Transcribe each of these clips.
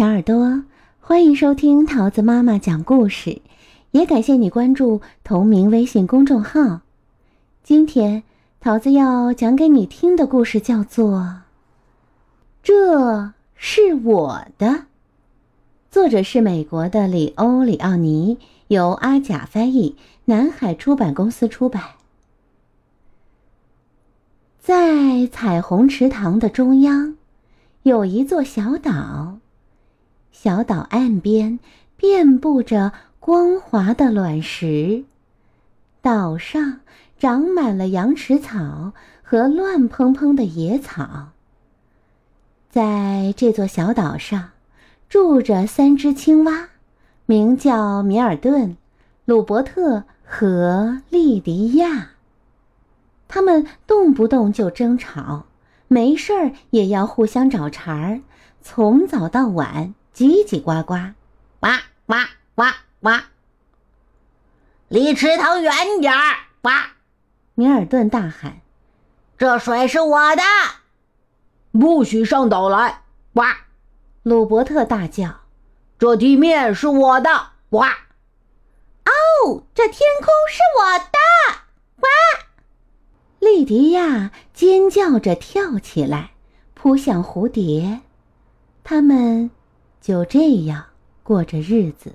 小耳朵，欢迎收听桃子妈妈讲故事，也感谢你关注同名微信公众号。今天桃子要讲给你听的故事叫做《这是我的》，作者是美国的里欧·里奥尼，由阿甲翻译，南海出版公司出版。在彩虹池塘的中央，有一座小岛。小岛岸边遍布着光滑的卵石，岛上长满了羊齿草和乱蓬蓬的野草。在这座小岛上，住着三只青蛙，名叫米尔顿、鲁伯特和利迪亚。他们动不动就争吵，没事儿也要互相找茬儿，从早到晚。叽叽呱呱，呱呱呱呱！离池塘远点儿！呱！米尔顿大喊：“这水是我的，不许上岛来！”哇！鲁伯特大叫：“这地面是我的！”哇！哦，这天空是我的！哇！莉迪亚尖叫着跳起来，扑向蝴蝶，他们。就这样过着日子。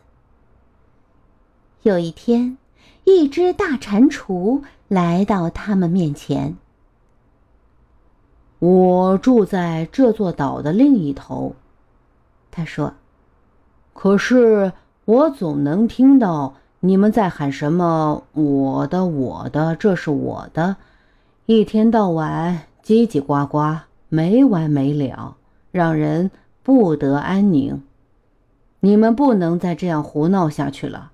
有一天，一只大蟾蜍来到他们面前。我住在这座岛的另一头，他说。可是我总能听到你们在喊什么“我的，我的，这是我的”，一天到晚叽叽呱呱，没完没了，让人。不得安宁，你们不能再这样胡闹下去了。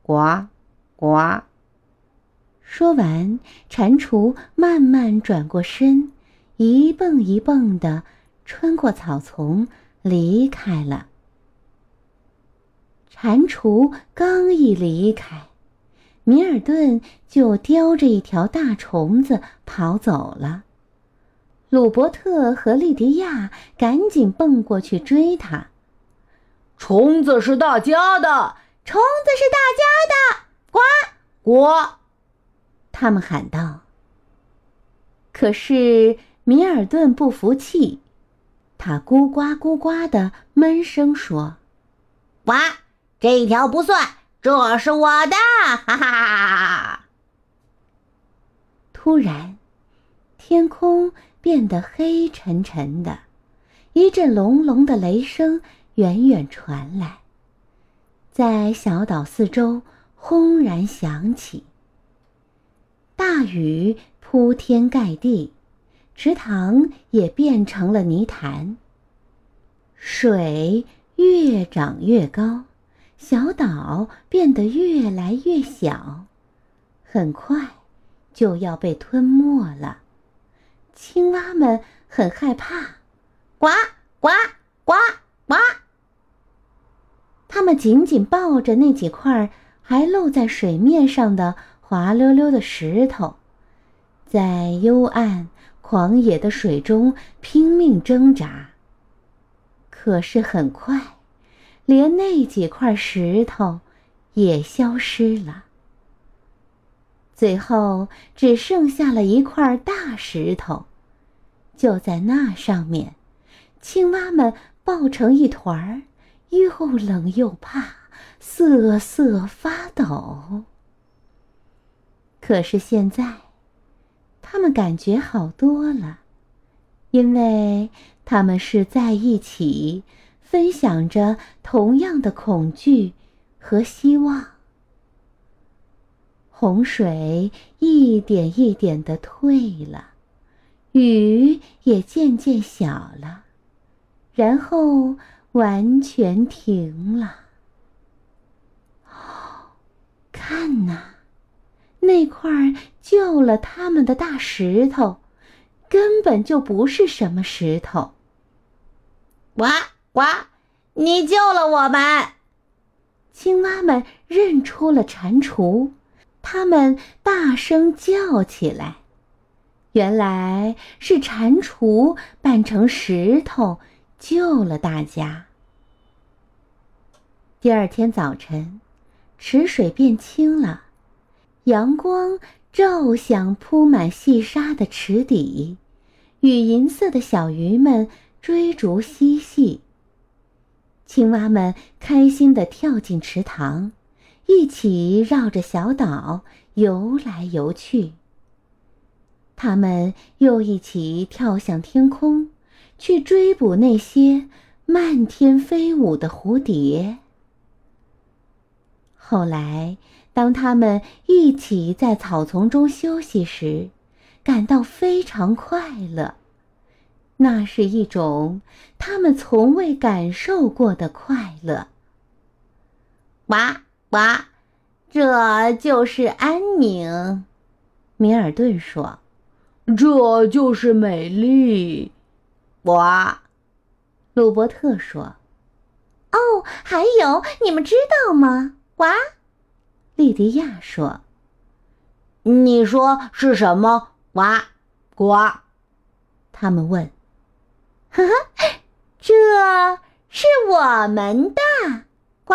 呱，呱。说完，蟾蜍慢慢转过身，一蹦一蹦的穿过草丛，离开了。蟾蜍刚一离开，米尔顿就叼着一条大虫子跑走了。鲁伯特和莉迪亚赶紧蹦过去追他。虫子是大家的，虫子是大家的，呱呱！他们喊道。可是米尔顿不服气，他咕呱咕呱的闷声说：“呱，这一条不算，这是我的！”哈哈哈！突然，天空。变得黑沉沉的，一阵隆隆的雷声远远传来，在小岛四周轰然响起。大雨铺天盖地，池塘也变成了泥潭。水越涨越高，小岛变得越来越小，很快就要被吞没了。青蛙们很害怕，呱呱呱呱。它们紧紧抱着那几块还露在水面上的滑溜溜的石头，在幽暗狂野的水中拼命挣扎。可是很快，连那几块石头也消失了。最后只剩下了一块大石头，就在那上面，青蛙们抱成一团儿，又冷又怕，瑟瑟发抖。可是现在，他们感觉好多了，因为他们是在一起，分享着同样的恐惧和希望。洪水一点一点的退了，雨也渐渐小了，然后完全停了。哦，看呐，那块救了他们的大石头，根本就不是什么石头。呱呱，你救了我们！青蛙们认出了蟾蜍。他们大声叫起来，原来是蟾蜍扮成石头救了大家。第二天早晨，池水变清了，阳光照向铺满细沙的池底，与银色的小鱼们追逐嬉戏。青蛙们开心地跳进池塘，一起绕着小岛游来游去。他们又一起跳向天空，去追捕那些漫天飞舞的蝴蝶。后来，当他们一起在草丛中休息时，感到非常快乐。那是一种他们从未感受过的快乐。哇呱，这就是安宁。米尔顿说：“这就是美丽。”哇，鲁伯特说：“哦，还有，你们知道吗？”哇，莉迪亚说：“你说是什么？”哇，呱，他们问：“呵呵，这是我们的呱。”